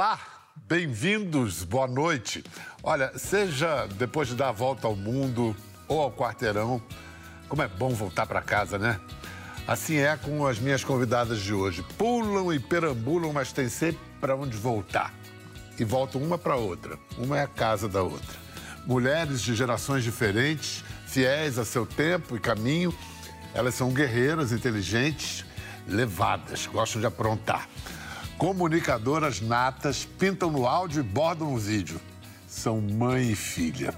Olá, bem-vindos, boa noite. Olha, seja depois de dar a volta ao mundo ou ao quarteirão, como é bom voltar para casa, né? Assim é com as minhas convidadas de hoje. Pulam e perambulam, mas tem sempre para onde voltar. E voltam uma para outra. Uma é a casa da outra. Mulheres de gerações diferentes, fiéis a seu tempo e caminho. Elas são guerreiras, inteligentes, levadas, gostam de aprontar. Comunicadoras natas, pintam no áudio e bordam no vídeo. São mãe e filha.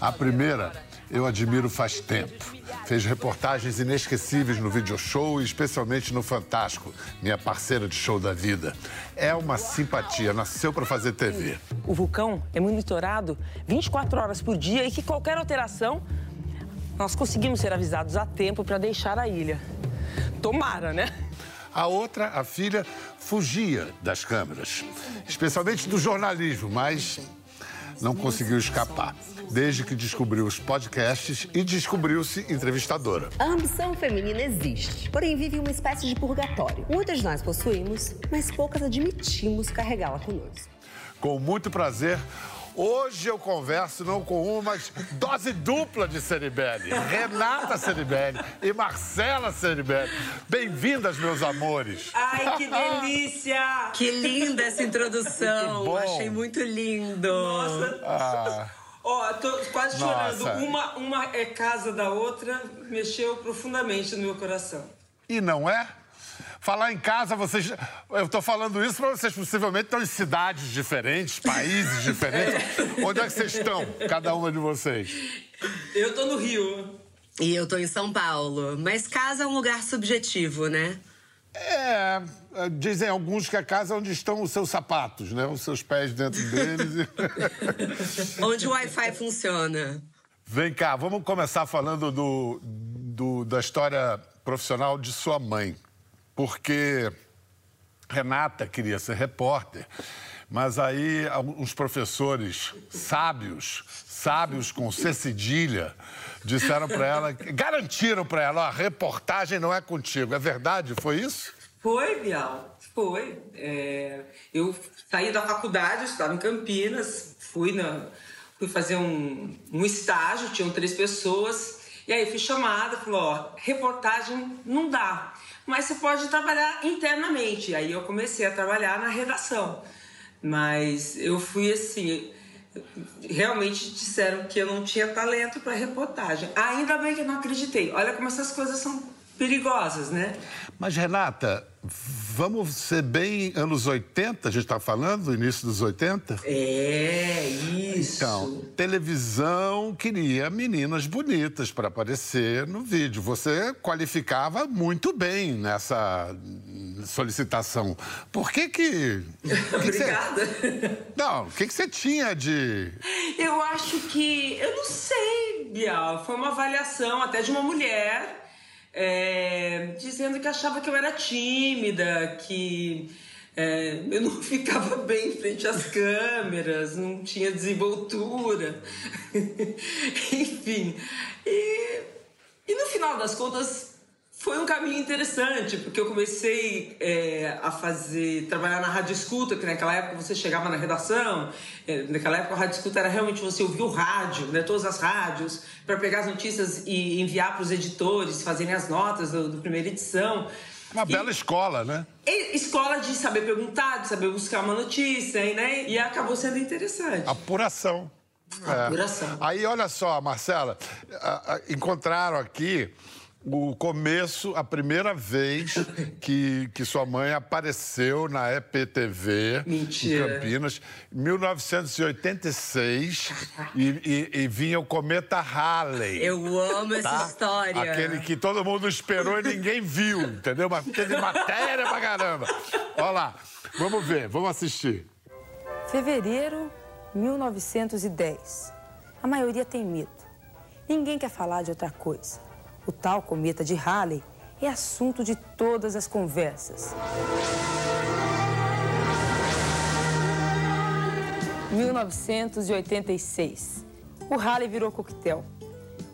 A primeira eu admiro faz tempo. Fez reportagens inesquecíveis no Video Show e especialmente no Fantástico, minha parceira de show da vida. É uma simpatia, nasceu para fazer TV. O vulcão é monitorado 24 horas por dia e que qualquer alteração, nós conseguimos ser avisados a tempo para deixar a ilha. Tomara, né? A outra, a filha, fugia das câmeras, especialmente do jornalismo, mas não conseguiu escapar. Desde que descobriu os podcasts e descobriu-se entrevistadora. A ambição feminina existe, porém vive uma espécie de purgatório. Muitas de nós possuímos, mas poucas admitimos carregá-la conosco. Com muito prazer, Hoje eu converso não com uma, mas dose dupla de Ceribelli. Renata Ceribelli e Marcela Ceribelli. Bem-vindas, meus amores. Ai, que delícia! que linda essa introdução. bom. Achei muito lindo. Nossa! Ah, Ó, tô quase Nossa. chorando. Uma, uma é casa da outra, mexeu profundamente no meu coração. e não é? Falar em casa, vocês. Eu tô falando isso para vocês possivelmente estão em cidades diferentes, países diferentes. Onde é que vocês estão, cada uma de vocês? Eu tô no Rio. E eu tô em São Paulo, mas casa é um lugar subjetivo, né? É, dizem alguns que a casa é onde estão os seus sapatos, né? Os seus pés dentro deles. Onde o Wi-Fi funciona. Vem cá, vamos começar falando do, do- da história profissional de sua mãe. Porque Renata queria ser repórter, mas aí uns professores sábios, sábios com C cedilha, disseram para ela, garantiram para ela, a reportagem não é contigo. É verdade? Foi isso? Foi, Bial? Foi. É, eu saí da faculdade, estava em Campinas, fui, na, fui fazer um, um estágio, tinham três pessoas, e aí fui chamada, falou, ó, reportagem não dá, mas você pode trabalhar internamente. Aí eu comecei a trabalhar na redação. Mas eu fui assim, realmente disseram que eu não tinha talento para reportagem. Ainda bem que eu não acreditei. Olha como essas coisas são perigosas, né? Mas, Renata, vamos ser bem anos 80, a gente está falando, início dos 80? É, isso. Então, televisão queria meninas bonitas para aparecer no vídeo. Você qualificava muito bem nessa solicitação. Por que que... que que você- Obrigada. Não, o que que você tinha de... Eu acho que. Eu não sei, Bial. Foi uma avaliação até de uma mulher é, dizendo que achava que eu era tímida, que é, eu não ficava bem em frente às câmeras, não tinha desenvoltura. Enfim. E, e no final das contas. Foi um caminho interessante, porque eu comecei é, a fazer, trabalhar na rádio escuta, que naquela época você chegava na redação, é, naquela época a rádio escuta era realmente você ouvir o rádio, né, todas as rádios, para pegar as notícias e enviar para os editores, fazerem as notas do, do primeira edição. Uma E- bela escola, né? escola de saber perguntar, de saber buscar uma notícia, e, né? E acabou sendo interessante. Apuração. É. Apuração. Aí, olha só, Marcela, encontraram aqui o começo, a primeira vez que, que sua mãe apareceu na EPTV Mentira. em Campinas, em 1986, e, e- e vinha o cometa Halley. Eu amo essa tá? história. Aquele que todo mundo esperou e ninguém viu, entendeu? Mas teve matéria pra caramba. Olha lá, vamos ver, vamos assistir. Fevereiro 1910. A maioria tem medo. Ninguém quer falar de outra coisa. O tal cometa de Halley é assunto de todas as conversas. 1986. O Halley virou coquetel.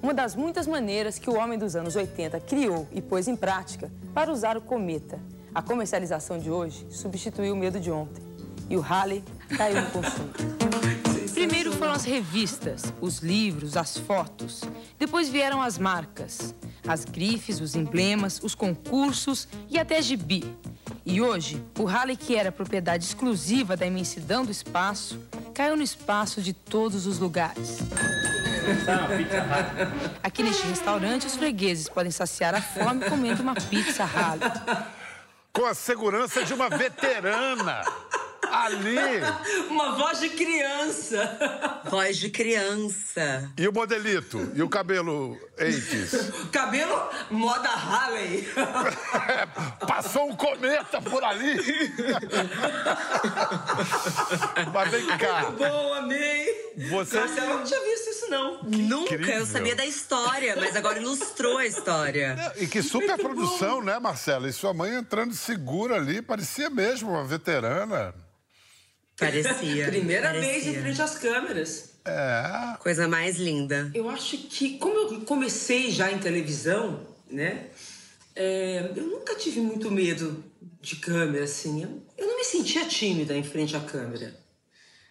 Uma das muitas maneiras que o homem dos anos 80 criou e pôs em prática para usar o cometa. A comercialização de hoje substituiu o medo de ontem. e o Halley caiu no consumo. As revistas, os livros, as fotos. Depois vieram as marcas, as grifes, os emblemas, os concursos e até gibi. E hoje, o Halley, que era propriedade exclusiva da imensidão do espaço, caiu no espaço de todos os lugares. Aqui neste restaurante, os fregueses podem saciar a fome comendo uma pizza Halley. Com a segurança de uma veterana. Ali. Uma voz de criança. Voz de criança. E o modelito? E o cabelo 80 Cabelo moda Harley. Passou um cometa por ali. Mas vem cá. Bom, amei. Você- Marcela, eu não tinha visto isso, não. Nunca, Incrível. eu sabia da história, mas agora ilustrou a história. E que super produção, né, Marcela? E sua mãe entrando segura ali, parecia mesmo uma veterana. Parecia. Primeira parecia. vez em frente às câmeras. É. Coisa mais linda. Eu acho que, como eu comecei já em televisão, né? é, eu nunca tive muito medo de câmera, assim. Eu, eu não me sentia tímida em frente à câmera.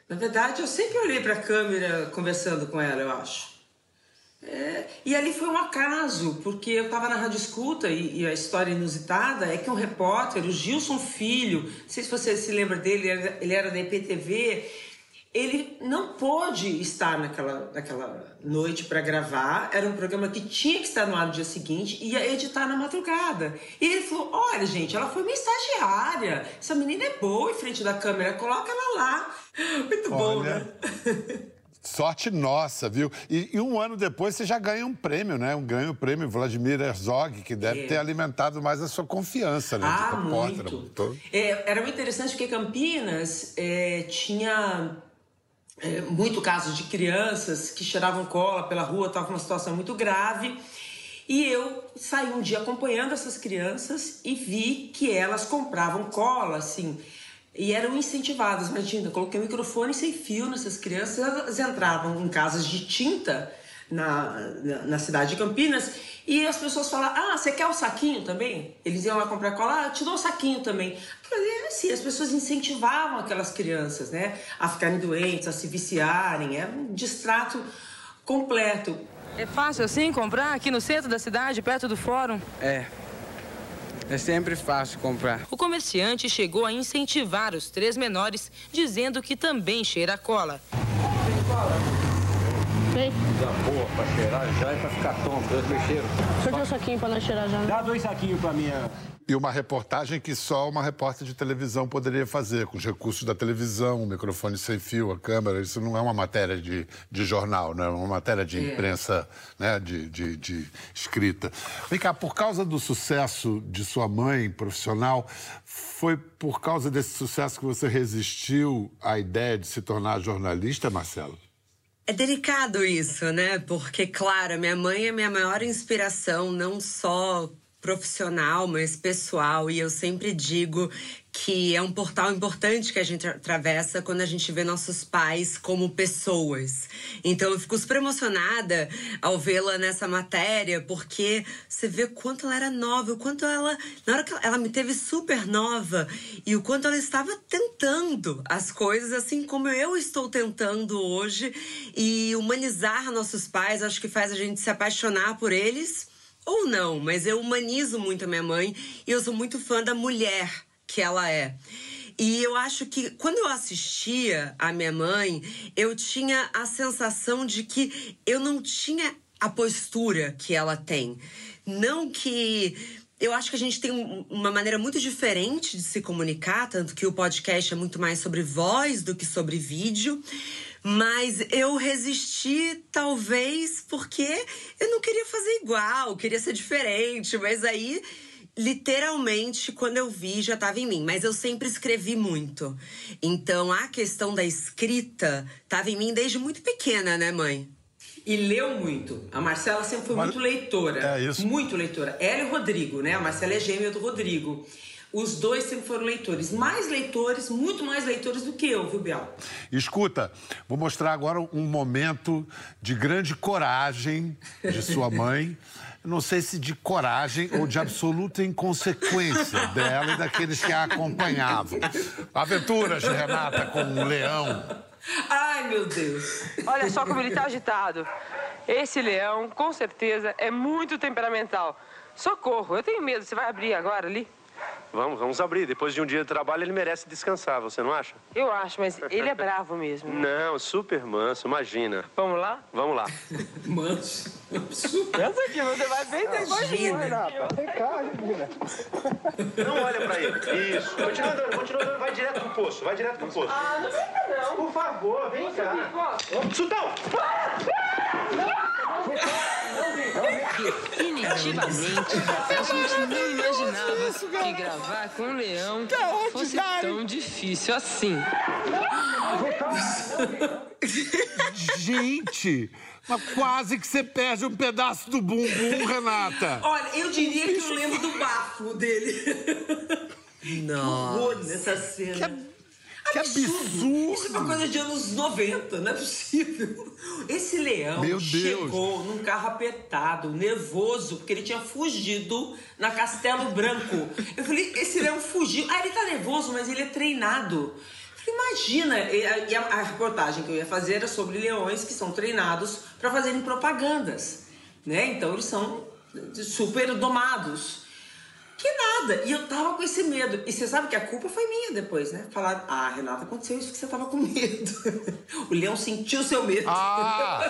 Na verdade, eu sempre olhei para a câmera conversando com ela, eu acho. É, e ali foi um acaso, porque eu estava na Rádio Escuta e, e a história inusitada é que um repórter, o Gilson Filho, não sei se você se lembra dele, ele era, ele era da IPTV, ele não pôde estar naquela, naquela noite para gravar, era um programa que tinha que estar no ar no dia seguinte e ia editar na madrugada. E ele falou: Olha, gente, ela foi minha estagiária, essa menina é boa em frente da câmera, coloca ela lá. Muito bom, Olha. né? Sorte nossa, viu? E, e um ano depois você já ganha um prêmio, né? Um ganha o prêmio Vladimir Herzog, que deve É. ter alimentado mais a sua confiança, né? Ah, muito. É, era muito interessante porque Campinas é, tinha é, muito casos de crianças que cheiravam cola pela rua, estava uma situação muito grave. E eu saí um dia acompanhando essas crianças e vi que elas compravam cola, assim, e eram incentivadas. Imagina, coloquei um microfone sem fio nessas crianças, elas entravam em casas de tinta na, na, na cidade de Campinas e as pessoas falavam: Ah, você quer o saquinho também? Eles iam lá comprar cola, ah, te dou o saquinho também. Porque, assim, as pessoas incentivavam aquelas crianças, né, a ficarem doentes, a se viciarem, era um distrato completo. É fácil assim comprar aqui no centro da cidade, perto do fórum? É. É sempre fácil comprar. O comerciante chegou a incentivar os três menores, dizendo que também cheira a cola. Dá boa pra cheirar já e pra ficar tonto. Dois mexeram. Só deu um saquinho pra nós cheirar já. Dá dois saquinhos pra minha. E uma reportagem que só uma repórter de televisão poderia fazer, com os recursos da televisão, o microfone sem fio, a câmera. Isso não é uma matéria de, de jornal, não é uma matéria de imprensa, né, de, de, de escrita. Vem cá, por causa do sucesso de sua mãe profissional, foi por causa desse sucesso que você resistiu à ideia de se tornar jornalista, Marcelo? É delicado isso, né? Porque, claro, minha mãe é minha maior inspiração, não só profissional, mas pessoal. E eu sempre digo que é um portal importante que a gente atravessa quando a gente vê nossos pais como pessoas. Então eu fico super emocionada ao vê-la nessa matéria, porque você vê quanto ela era nova, o quanto ela. Na hora que ela, ela me teve super nova e o quanto ela estava tentando as coisas, assim como eu estou tentando hoje. E humanizar nossos pais, acho que faz a gente se apaixonar por eles. Ou não, mas eu humanizo muito a minha mãe e eu sou muito fã da mulher que ela é. E eu acho que quando eu assistia a minha mãe, eu tinha a sensação de que eu não tinha a postura que ela tem. Não que. Eu acho que a gente tem um- uma maneira muito diferente de se comunicar, tanto que o podcast é muito mais sobre voz do que sobre vídeo. Mas eu resisti, talvez, porque eu não queria fazer igual, queria ser diferente. Mas aí, literalmente, quando eu vi, já estava em mim. Mas eu sempre escrevi muito. Então, a questão da escrita estava em mim desde muito pequena, né, mãe? E leu muito. A Marcela sempre foi Mas- muito leitora. É isso. Muito leitora. Ela e o Rodrigo, né? A Marcela é gêmea do Rodrigo. Os dois sempre foram leitores. Mais leitores, muito mais leitores do que eu, viu, Biel? Escuta, vou mostrar agora um momento de grande coragem de sua mãe. não sei se de coragem ou de absoluta inconsequência dela e daqueles que a acompanhavam. Aventuras de Renata com um leão. Ai, meu Deus. Olha só como ele tá agitado. Esse leão, com certeza, é muito temperamental. Socorro, eu tenho medo. Você vai abrir agora ali? Vamos, vamos abrir. Depois de um dia de trabalho, ele merece descansar, você não acha? Eu acho, mas ele é bravo mesmo. Não, super manso, imagina. Vamos lá? Vamos lá. Manso. Essa aqui, você vai bem Imagina. Não olha pra ele. Isso. Continua andando, continua andando. Vai direto pro poço, vai direto pro poço. Ah, não fica não. Por favor, vem cá. Sultão! Definitivamente, a gente não imaginava que gravar com um leão fosse tão difícil assim. Gente, mas quase que você perde um pedaço do bumbum, Renata. Olha, eu diria que eu lembro do bafo dele. Nossa. Horror nessa cena. Que absurdo. Isso é uma coisa de anos 90, não é possível. Esse leão Meu Deus. chegou num carro apertado, nervoso, porque ele tinha fugido na Castelo Branco. Eu falei, esse leão fugiu. Ah, ele tá nervoso, mas ele é treinado. Eu falei, imagina, e a, e a- a reportagem que eu ia fazer era sobre leões que são treinados para fazerem propagandas, né? Então eles são super domados. Que nada. E eu tava com esse medo. E você sabe que a culpa foi minha depois, né? Falaram, ah, Renata, aconteceu isso que você tava com medo. o leão sentiu seu medo. Ah,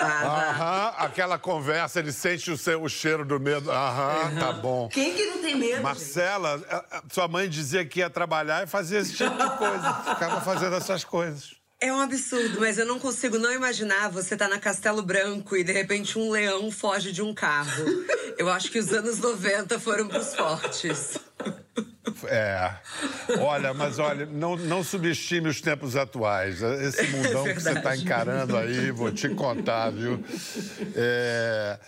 aham, aquela conversa, ele sente o, seu, o cheiro do medo. Aham, tá bom. Quem que não tem medo? gente? Marcela, a- a- sua mãe dizia que ia trabalhar e fazia esse tipo de coisa. Ficava fazendo essas coisas. É um absurdo, mas eu não consigo não imaginar você tá na Castelo Branco e de repente um leão foge de um carro. Eu acho que os anos 90 foram pros fortes. É. Olha, mas olha, não, não subestime os tempos atuais. Esse mundão que você está encarando aí, vou te contar, viu? É,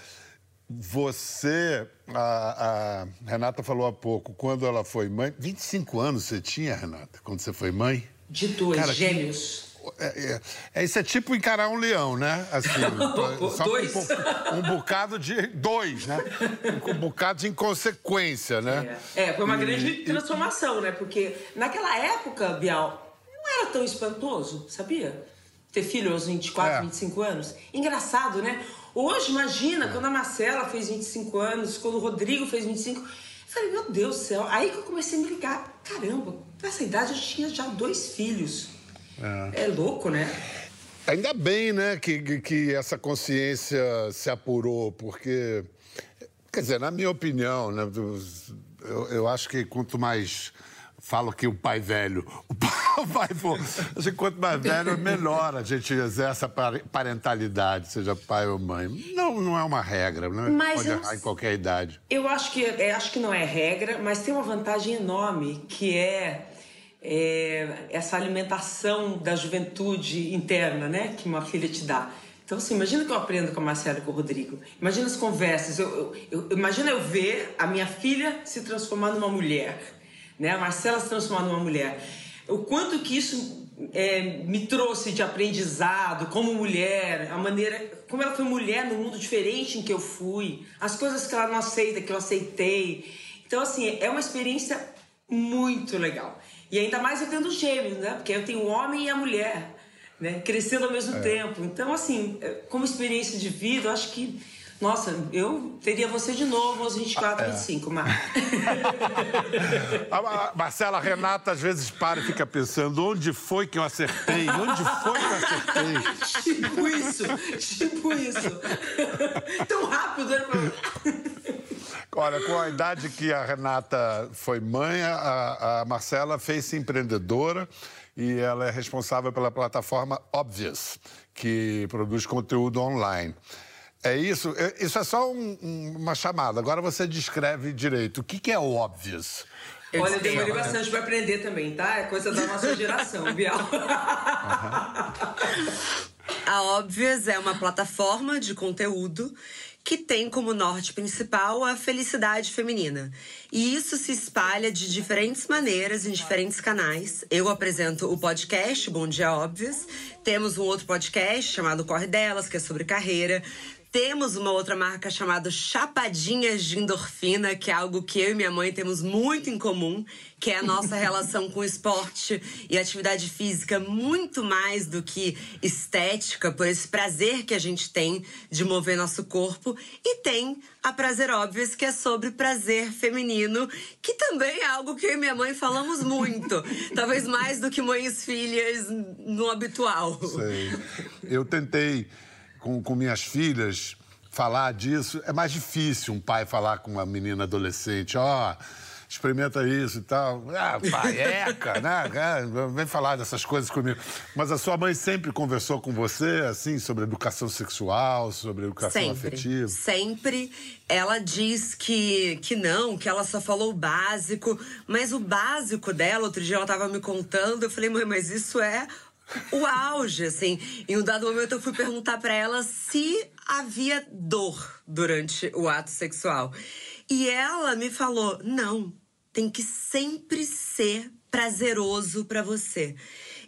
você, a, a Renata falou há pouco, quando ela foi mãe. 25 anos você tinha, Renata, quando você foi mãe? De dois Cara, que- gêmeos. É, é, é, isso é tipo encarar um leão, né? Assim, Dois. Um, um bocado de. Dois, né? Um bocado de inconsequência, né? É, foi uma E- grande e- transformação, né? Porque naquela época, Bial, não era tão espantoso, sabia? Ter filho aos 24, É. 25 anos. Engraçado, né? Hoje, imagina, quando a Marcela fez 25 anos, quando o Rodrigo fez 25. Eu falei, meu Deus do céu. Aí que eu comecei a me ligar. Caramba, nessa idade eu tinha já dois filhos. É, louco, né? Ainda bem, né, que, que- essa consciência se apurou, porque, quer dizer, na minha opinião, né, eu, eu acho que quanto mais falo que o pai velho, o pai, for, acho que quanto mais velho, melhor a gente exerce a pare- parentalidade, seja pai ou mãe. Não, não é uma regra, né? Mas Pode errar em qualquer idade. Eu acho que, é, acho que não é regra, mas tem uma vantagem enorme que é, é, essa alimentação da juventude interna, né? Que uma filha te dá. Então, assim, imagina que eu aprendo com a Marcela e com o Rodrigo. Imagina as conversas. Eu, eu, eu- imagina eu ver a minha filha se transformar numa mulher, né? A Marcela se transformar numa mulher. O quanto que isso é, me trouxe de aprendizado como mulher, a maneira como ela foi mulher no mundo diferente em que eu fui, as coisas que ela não aceita, que eu aceitei. Então, assim, é uma experiência muito legal. E ainda mais eu tendo gêmeos, né? Porque eu tenho o homem e a mulher, né? Crescendo ao mesmo tempo. Então, assim, é, como experiência de vida, eu acho que, nossa, eu teria você de novo aos 24, 25, Mar. A, a Marcela, a Renata às vezes para e fica pensando onde foi que eu acertei, onde foi que eu acertei. tipo isso, tipo isso. Tão rápido, né? Olha, com a idade que a Renata foi mãe, a, a Marcela fez-se empreendedora e ela é responsável pela plataforma Obvious, que produz conteúdo online. É isso? É- Isso é só um- um- uma chamada. Agora você descreve direito. O que, que é o Obvious? Olha, eu demorei bastante pra aprender também, tá? É coisa da nossa geração, Bial. A Óbvias é uma plataforma de conteúdo que tem como norte principal a felicidade feminina. E isso se espalha de diferentes maneiras em diferentes canais. Eu apresento o podcast Bom Dia Óbvias. Temos um outro podcast chamado Corre Delas, que é sobre carreira. Temos uma outra marca chamada Chapadinhas de Endorfina, que é algo que eu e minha mãe temos muito em comum, que é a nossa relação com esporte e atividade física, muito mais do que estética, por esse prazer que a gente tem de mover nosso corpo. E tem a Prazer Óbvias, que é sobre prazer feminino, que também é algo que eu e minha mãe falamos muito. Talvez mais do que mães e filhas no habitual. Sei. Eu tentei com, com minhas filhas falar disso. É mais difícil um pai falar com uma menina adolescente, ó. Oh, experimenta isso e tal. Ah, paieca, né? É, vem falar dessas coisas comigo. Mas a sua mãe sempre conversou com você, assim, sobre educação sexual, sobre educação sempre, afetiva? Sempre. Ela diz que, que não, que ela só falou o básico. Mas o básico dela, outro dia ela estava me contando, eu falei, mãe, mas isso é o auge, assim. Em um dado momento eu fui perguntar para ela se havia dor durante o ato sexual. E ela me falou: "Não, tem que sempre ser prazeroso para você".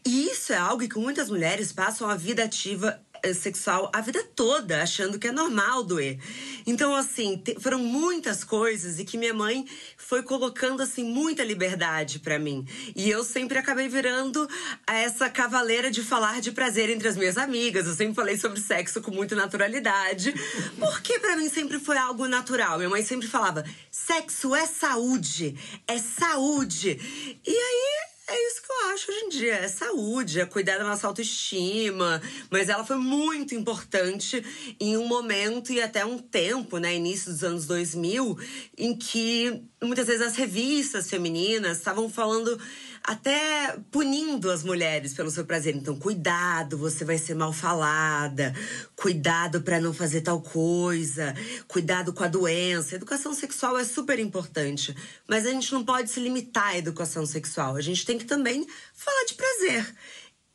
E isso é algo que muitas mulheres passam a vida ativa sexual a vida toda, achando que é normal doer. Então, assim, foram muitas coisas e que minha mãe foi colocando, assim, muita liberdade para mim. E eu sempre acabei virando essa cavaleira de falar de prazer entre as minhas amigas. Eu sempre falei sobre sexo com muita naturalidade, porque para mim sempre foi algo natural. Minha mãe sempre falava: sexo é saúde, é saúde. E aí é isso que eu acho hoje em dia. É saúde, é cuidar da nossa autoestima. Mas ela foi muito importante em um momento e até um tempo, né? Início dos anos 2000, em que muitas vezes as revistas femininas estavam falando até punindo as mulheres pelo seu prazer. Então, cuidado, você vai ser mal falada. Cuidado para não fazer tal coisa. Cuidado com a doença. educação sexual é super importante, mas a gente não pode se limitar à educação sexual. A gente tem que também falar de prazer.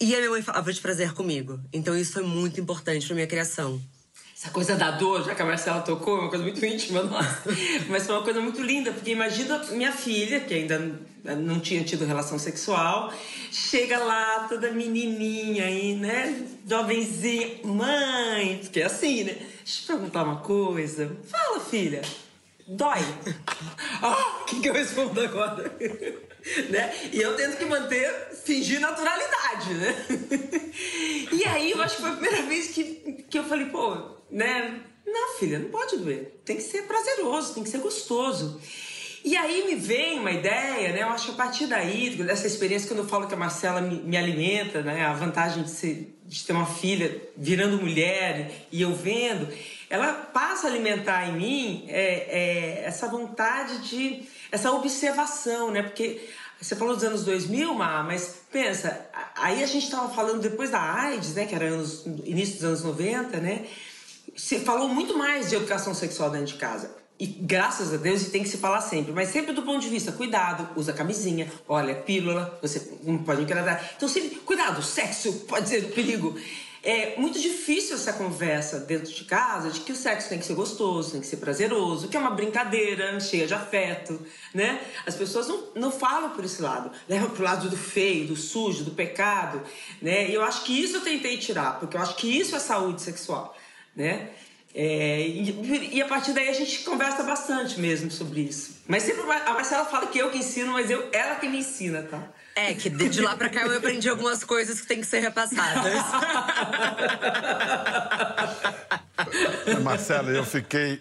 E a minha mãe falava de prazer comigo. Então, isso foi muito importante para minha criação essa coisa da dor, já que a Marcela tocou, é uma coisa muito íntima nossa. Mas foi uma coisa muito linda, porque imagina minha filha, que ainda não tinha tido relação sexual, chega lá toda menininha aí, né? Jovenzinha, mãe, porque é assim, né? Deixa eu te perguntar uma coisa. Fala, filha. Dói. Ah, o que, que eu respondo agora? né? E eu tento que manter, fingir naturalidade, né? e aí eu acho que foi a primeira vez que, que eu falei, pô, né? Não, filha, não pode doer. Tem que ser prazeroso, tem que ser gostoso. E aí me vem uma ideia, né? Eu acho que a partir daí, dessa experiência, quando eu falo que a Marcela me, me alimenta, né? A vantagem de, ser, de ter uma filha virando mulher e eu vendo, ela passa a alimentar em mim é, é, essa vontade de. essa observação, né? Porque você falou dos anos 2000, Má, mas pensa, aí a gente estava falando depois da AIDS, né? Que era anos, início dos anos 90, né? Se falou muito mais de educação sexual dentro de casa. E graças a Deus, e tem que se falar sempre, mas sempre do ponto de vista, cuidado, usa camisinha, olha, pílula, você não pode engravidar. Então, sempre, cuidado, sexo pode ser perigo. É muito difícil essa conversa dentro de casa de que o sexo tem que ser gostoso, tem que ser prazeroso, que é uma brincadeira cheia de afeto, né? As pessoas não, não falam por esse lado, levam pro lado do feio, do sujo, do pecado, né? E eu acho que isso eu tentei tirar, porque eu acho que isso é saúde sexual né? É, e, e, a partir daí a gente conversa bastante mesmo sobre isso. Mas sempre a Marcela fala que eu que ensino, mas eu, ela que me ensina, tá? É, que de lá pra cá eu aprendi algumas coisas que tem que ser repassadas. Marcela, eu fiquei,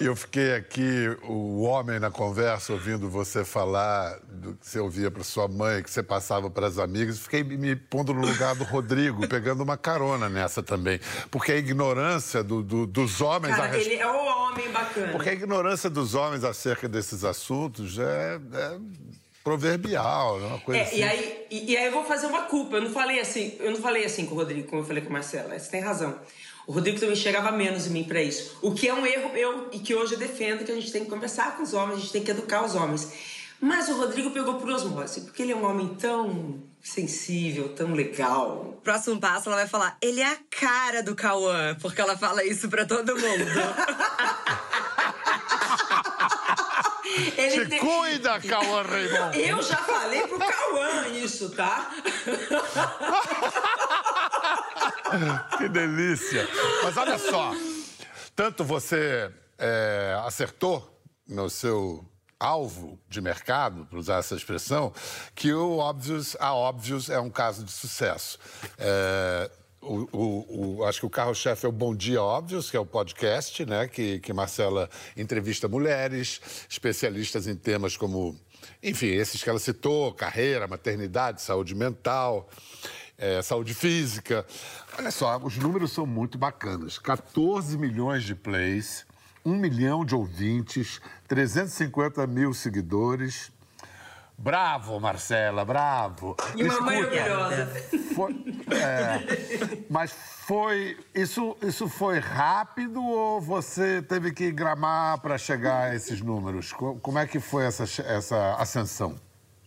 eu fiquei aqui, o homem na conversa, ouvindo você falar do que você ouvia para sua mãe, que você passava para as amigas. Fiquei me pondo no lugar do Rodrigo, pegando uma carona nessa também. Porque a ignorância do, do, dos homens. Cara, ele é o homem bacana. Porque a ignorância dos homens acerca desses assuntos é, é proverbial, é uma coisa é, assim. E aí, e, e, aí eu vou fazer uma culpa. Eu não falei assim, eu não falei assim com o Rodrigo, como eu falei com a Marcela. Você tem razão. O Rodrigo também chegava menos em mim para isso. O que é um erro meu e que hoje eu defendo que a gente tem que conversar com os homens, a gente tem que educar os homens. Mas o Rodrigo pegou por osmose, porque ele é um homem tão sensível, tão legal. Próximo passo, ela vai falar: ele é a cara do Cauã, porque ela fala isso para todo mundo. Ele Te tem... cuida, Cauã Raymond. Eu já falei pro Cauã isso, tá? que delícia. Mas olha só. Tanto você é, acertou no seu alvo de mercado, para usar essa expressão, que o Óbvios, a Óbvios é um caso de sucesso. É, o, o, o, acho que o carro-chefe é o Bom Dia Óbvios, que é o podcast, né? Que, que Marcela entrevista mulheres, especialistas em temas como, enfim, esses que ela citou: carreira, maternidade, saúde mental, é, saúde física. Olha só, os números são muito bacanas: 14 milhões de plays, 1 milhão de ouvintes, 350 mil seguidores. Bravo, Marcela, bravo. E uma mãe orgulhosa. Foi, é, mas foi. Isso, isso foi rápido ou você teve que gramar para chegar a esses números? Como é que foi essa, essa ascensão?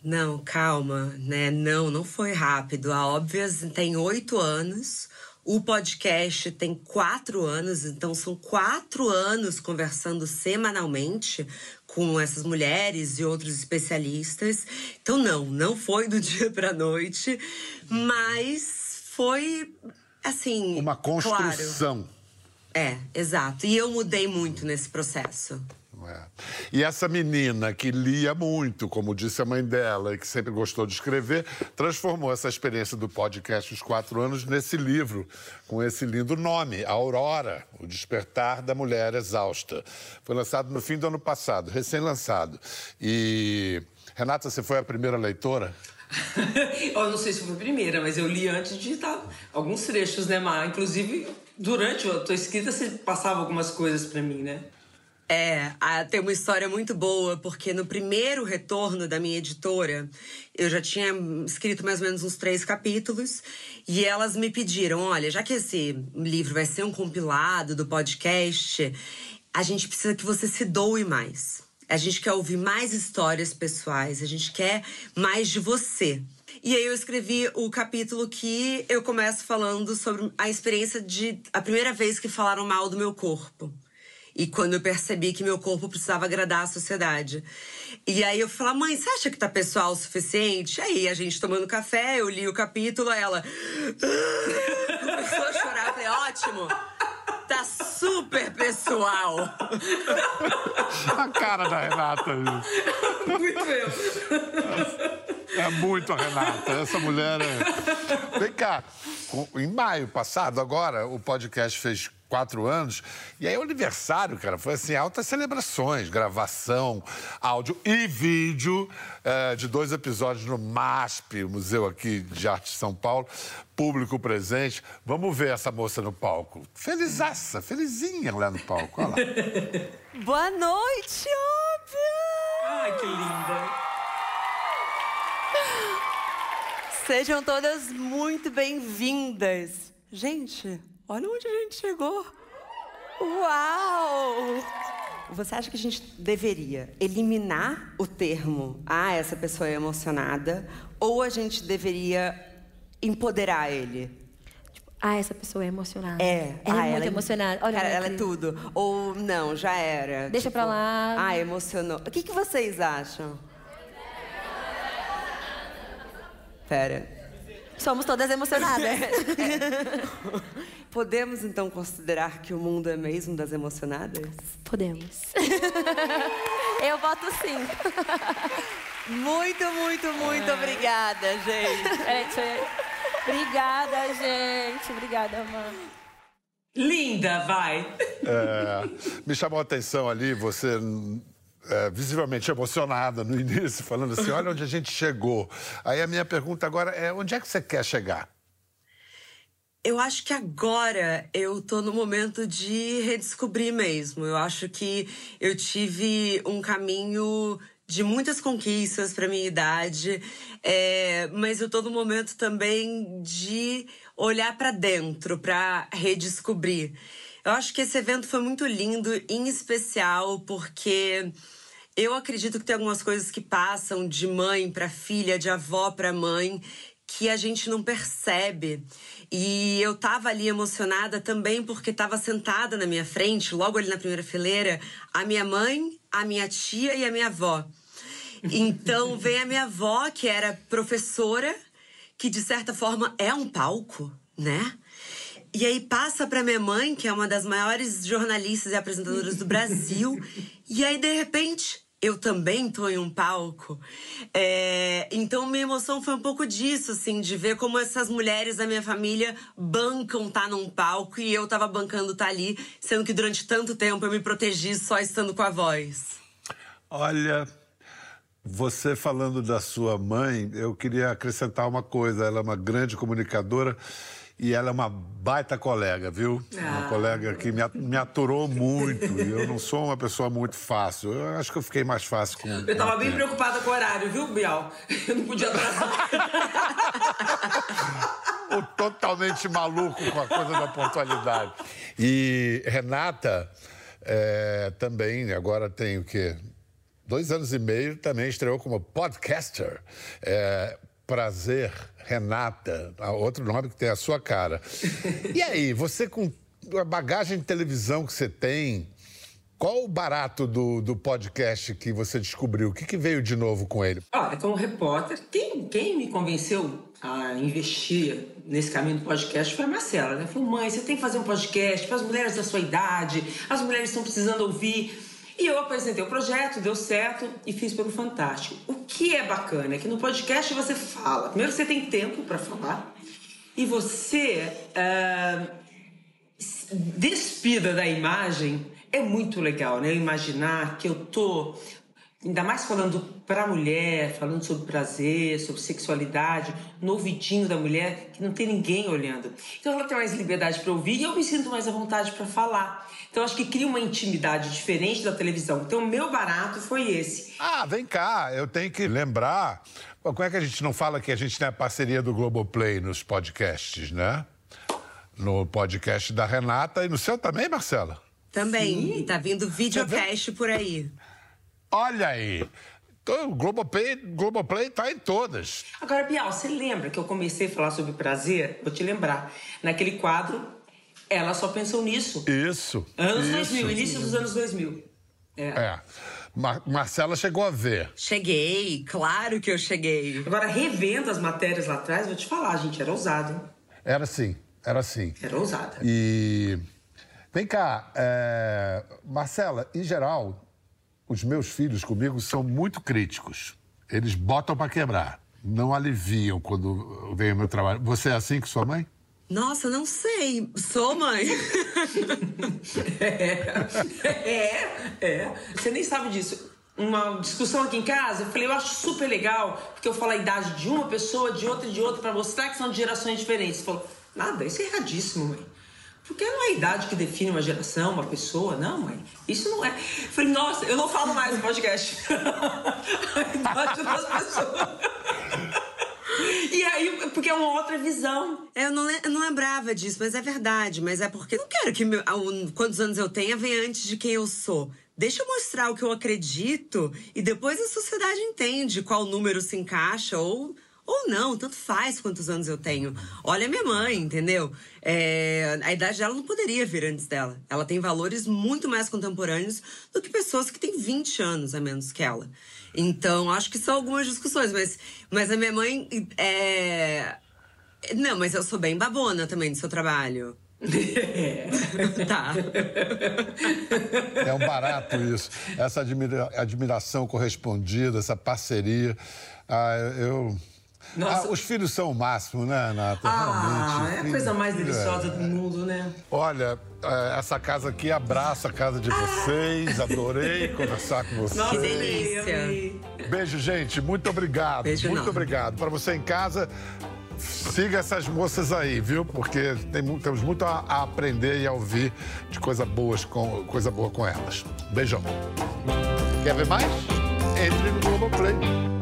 Não, calma, né? Não, não foi rápido. A Óbvias tem oito anos. O podcast tem quatro anos, então são quatro anos conversando semanalmente com essas mulheres e outros especialistas. Então, não, não foi do dia para noite, mas foi assim. Uma construção. Claro. É, exato. E eu mudei muito nesse processo. É. E essa menina que lia muito, como disse a mãe dela, e que sempre gostou de escrever, transformou essa experiência do podcast Os Quatro Anos nesse livro, com esse lindo nome, Aurora, O Despertar da Mulher Exausta. Foi lançado no fim do ano passado, recém-lançado. E, Renata, você foi a primeira leitora? eu não sei se foi a primeira, mas eu li antes de dar alguns trechos, né, Mar? Inclusive, durante a tua escrita, você passava algumas coisas para mim, né? É, tem uma história muito boa, porque no primeiro retorno da minha editora, eu já tinha escrito mais ou menos uns três capítulos, e elas me pediram: olha, já que esse livro vai ser um compilado do podcast, a gente precisa que você se doe mais. A gente quer ouvir mais histórias pessoais, a gente quer mais de você. E aí eu escrevi o capítulo que eu começo falando sobre a experiência de a primeira vez que falaram mal do meu corpo. E quando eu percebi que meu corpo precisava agradar a sociedade. E aí eu falei, mãe, você acha que tá pessoal o suficiente? Aí a gente tomando café, eu li o capítulo, ela ah", começou a chorar. Eu falei, ótimo! Tá super pessoal. A cara da Renata. Muito eu. É muito a Renata. Essa mulher é. Vem cá. Em maio passado, agora, o podcast fez quatro anos. E aí o aniversário, cara, foi assim, altas celebrações, gravação, áudio e vídeo é, de dois episódios no MASP, o Museu aqui de Arte de São Paulo, público presente. Vamos ver essa moça no palco. Felizaça, felizinha lá no palco, olha lá. Boa noite, óbvio! Ai, que linda! Sejam todas muito bem-vindas. Gente, Olha onde a gente chegou. Uau! Você acha que a gente deveria eliminar o termo ah, essa pessoa é emocionada ou a gente deveria empoderar ele? Tipo, ah, essa pessoa é emocionada. É. Ela ah, é muito ela emocionada. Olha, cara, ela é tudo. Ou não, já era. Deixa tipo, pra lá. Ah, emocionou. O que, que vocês acham? Pera. Somos todas emocionadas. Podemos então considerar que o mundo é mesmo das emocionadas? Podemos. Eu voto sim. Muito, muito, muito obrigada, gente. É, obrigada, gente. Obrigada, mãe. Linda, vai. É, me chamou a atenção ali você é, visivelmente emocionada no início, falando assim: olha onde a gente chegou. Aí a minha pergunta agora é: onde é que você quer chegar? Eu acho que agora eu tô no momento de redescobrir mesmo. Eu acho que eu tive um caminho de muitas conquistas para minha idade, é, mas eu tô no momento também de olhar para dentro, para redescobrir. Eu acho que esse evento foi muito lindo, em especial porque eu acredito que tem algumas coisas que passam de mãe para filha, de avó para mãe, que a gente não percebe. E eu tava ali emocionada também porque tava sentada na minha frente, logo ali na primeira fileira, a minha mãe, a minha tia e a minha avó. Então vem a minha avó, que era professora, que de certa forma é um palco, né? E aí passa pra minha mãe, que é uma das maiores jornalistas e apresentadoras do Brasil. e aí, de repente, eu também tô em um palco. É, então, minha emoção foi um pouco disso, assim, de ver como essas mulheres da minha família bancam estar tá num palco e eu tava bancando estar tá ali, sendo que durante tanto tempo eu me protegi só estando com a voz. Olha, você falando da sua mãe, eu queria acrescentar uma coisa. Ela é uma grande comunicadora e ela é uma baita colega, viu? Ah. Uma colega que me, aturou muito. e eu não sou uma pessoa muito fácil. Eu acho que eu fiquei mais fácil com. Eu estava bem preocupada com o horário, viu, Bial? Eu não podia atrasar. o totalmente maluco com a coisa da pontualidade. E Renata é, também agora tem o quê? Dois anos e meio também estreou como podcaster. É, Prazer, Renata, outro nome que tem a sua cara. E aí, você com a bagagem de televisão que você tem, qual o barato do, do podcast que você descobriu? O que, que veio de novo com ele? Olha, como repórter, quem, quem me convenceu a investir nesse caminho do podcast foi a Marcela, né? Falou, mãe, você tem que fazer um podcast para as mulheres da sua idade, as mulheres estão precisando ouvir. E eu apresentei o projeto, deu certo e fiz pelo Fantástico. O que é bacana é que no podcast você fala. Primeiro, você tem tempo para falar e você uh, despida da imagem. É muito legal, né? Imaginar que eu tô ainda mais falando para a mulher, falando sobre prazer, sobre sexualidade, no ouvidinho da mulher, que não tem ninguém olhando. Então ela tem mais liberdade para ouvir e eu me sinto mais à vontade para falar. Então acho que cria uma intimidade diferente da televisão. Então o meu barato foi esse. Ah, vem cá, eu tenho que lembrar. Como é que a gente não fala que a gente tem a parceria do Globoplay nos podcasts, né? No podcast da Renata e no seu também, Marcela? Também. Sim. Tá vindo videocast por aí. Olha aí. Então, o Globoplay, Globoplay tá em todas. Agora, Bial, você lembra que eu comecei a falar sobre prazer? Vou te lembrar. Naquele quadro, ela só pensou nisso. Isso. Anos isso. 2000, início dos anos 2000. É. é. Mar Marcela chegou a ver. Cheguei, claro que eu cheguei. Agora, revendo as matérias lá atrás, vou te falar, gente, era ousado, hein? Era sim, era sim. Era ousada. E. Vem cá, é... Marcela, em geral, os meus filhos comigo são muito críticos. Eles botam para quebrar. Não aliviam quando vem o meu trabalho. Você é assim com sua mãe? Nossa, não sei. Sou mãe. é, é, é. Você nem sabe disso. Uma discussão aqui em casa, eu falei, eu acho super legal, porque eu falo a idade de uma pessoa, de outra e de outra, para mostrar que são de gerações diferentes. Você falou, nada, isso é erradíssimo, mãe. Porque não é a idade que define uma geração, uma pessoa, não, mãe. Isso não é. Eu falei, nossa, eu não falo mais no podcast. a idade das pessoas. E aí, porque é uma outra visão. Eu não, eu não lembrava disso, mas é verdade. Mas é porque eu não quero que meu, quantos anos eu tenha venha antes de quem eu sou. Deixa eu mostrar o que eu acredito e depois a sociedade entende qual número se encaixa ou ou não, tanto faz quantos anos eu tenho. Olha minha mãe, entendeu? É, a idade dela não poderia vir antes dela. Ela tem valores muito mais contemporâneos do que pessoas que têm 20 anos a menos que ela. Então, acho que são algumas discussões, mas, mas a minha mãe é. Não, mas eu sou bem babona também do seu trabalho. tá. É um barato isso. Essa admira admiração correspondida, essa parceria. Ah, eu ah, os filhos são o máximo, né, Nata? Ah, Realmente. é a coisa mais deliciosa é. do mundo, né? Olha, é, essa casa aqui abraça a casa de vocês. Adorei conversar com vocês. Nossa, que delícia. Beijo, gente. Muito obrigado. Beijo, Muito não. obrigado. Para você em casa, siga essas moças aí, viu? Porque tem, temos muito a, a, aprender e a ouvir de coisa, boas com, coisa boa com elas. Beijão. Quer ver mais? Entre no Globoplay.